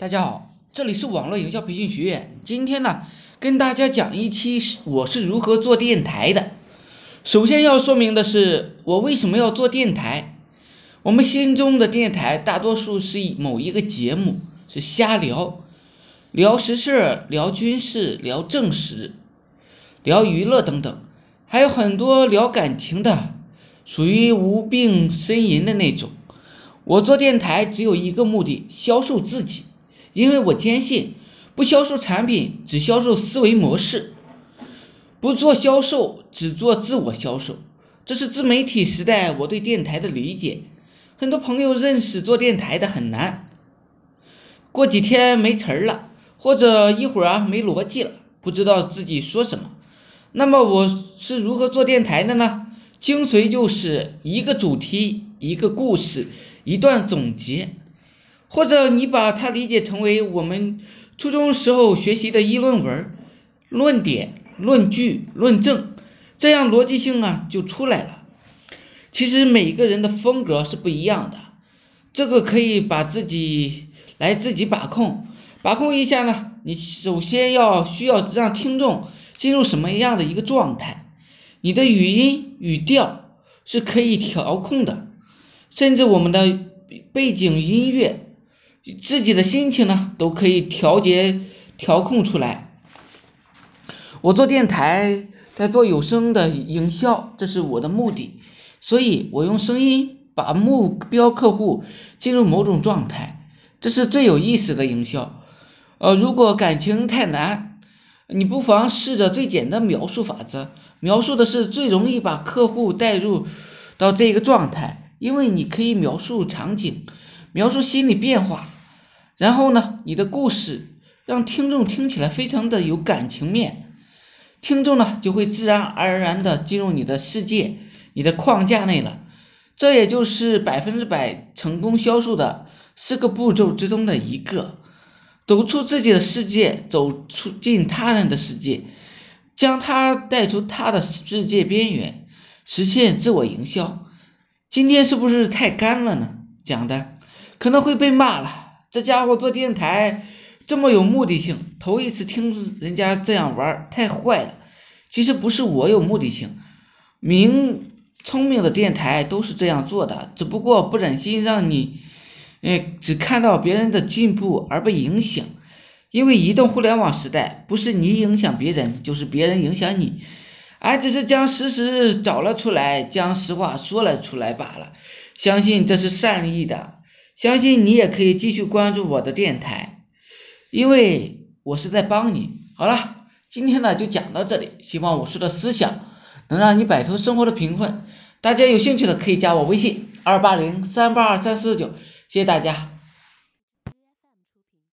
大家好，这里是网络营销培训学院。今天呢，跟大家讲一期我是如何做电台的。首先要说明的是，我为什么要做电台？我们心中的电台大多数是以某一个节目，是瞎聊，聊时事、聊军事、聊正史、聊娱乐等等，还有很多聊感情的，属于无病呻吟的那种。我做电台只有一个目的，销售自己，因为我坚信，不销售产品，只销售思维模式；不做销售，只做自我销售。这是自媒体时代我对电台的理解。很多朋友认识做电台的很难，过几天没词儿了，或者一会儿啊没逻辑了，不知道自己说什么。那么我是如何做电台的呢？精髓就是一个主题，一个故事。一段总结，或者你把它理解成为我们初中时候学习的议论文、论点、论据、论证，这样逻辑性啊就出来了。其实每个人的风格是不一样的，这个可以把自己来自己把控，把控一下呢。你首先要需要让听众进入什么样的一个状态，你的语音语调是可以调控的。甚至我们的背景音乐，自己的心情呢，都可以调节调控出来。我做电台，在做有声的营销，这是我的目的。所以我用声音把目标客户进入某种状态，这是最有意思的营销。呃，如果感情太难，你不妨试着最简单描述法则，描述的是最容易把客户带入到这个状态。因为你可以描述场景，描述心理变化，然后呢，你的故事让听众听起来非常的有感情面，听众呢就会自然而然的进入你的世界、你的框架内了。这也就是百分之百成功销售的四个步骤之中的一个：走出自己的世界，走出进他人的世界，将他带出他的世界边缘，实现自我营销。今天是不是太干了呢？讲的可能会被骂了。这家伙做电台这么有目的性，头一次听人家这样玩，太坏了。其实不是我有目的性，明聪明的电台都是这样做的，只不过不忍心让你，哎，只看到别人的进步而被影响。因为移动互联网时代，不是你影响别人，就是别人影响你。俺只是将事实找了出来，将实话说了出来罢了。相信这是善意的，相信你也可以继续关注我的电台，因为我是在帮你。好了，今天呢就讲到这里，希望我说的思想能让你摆脱生活的贫困。大家有兴趣的可以加我微信二八零三八二三四九，谢谢大家。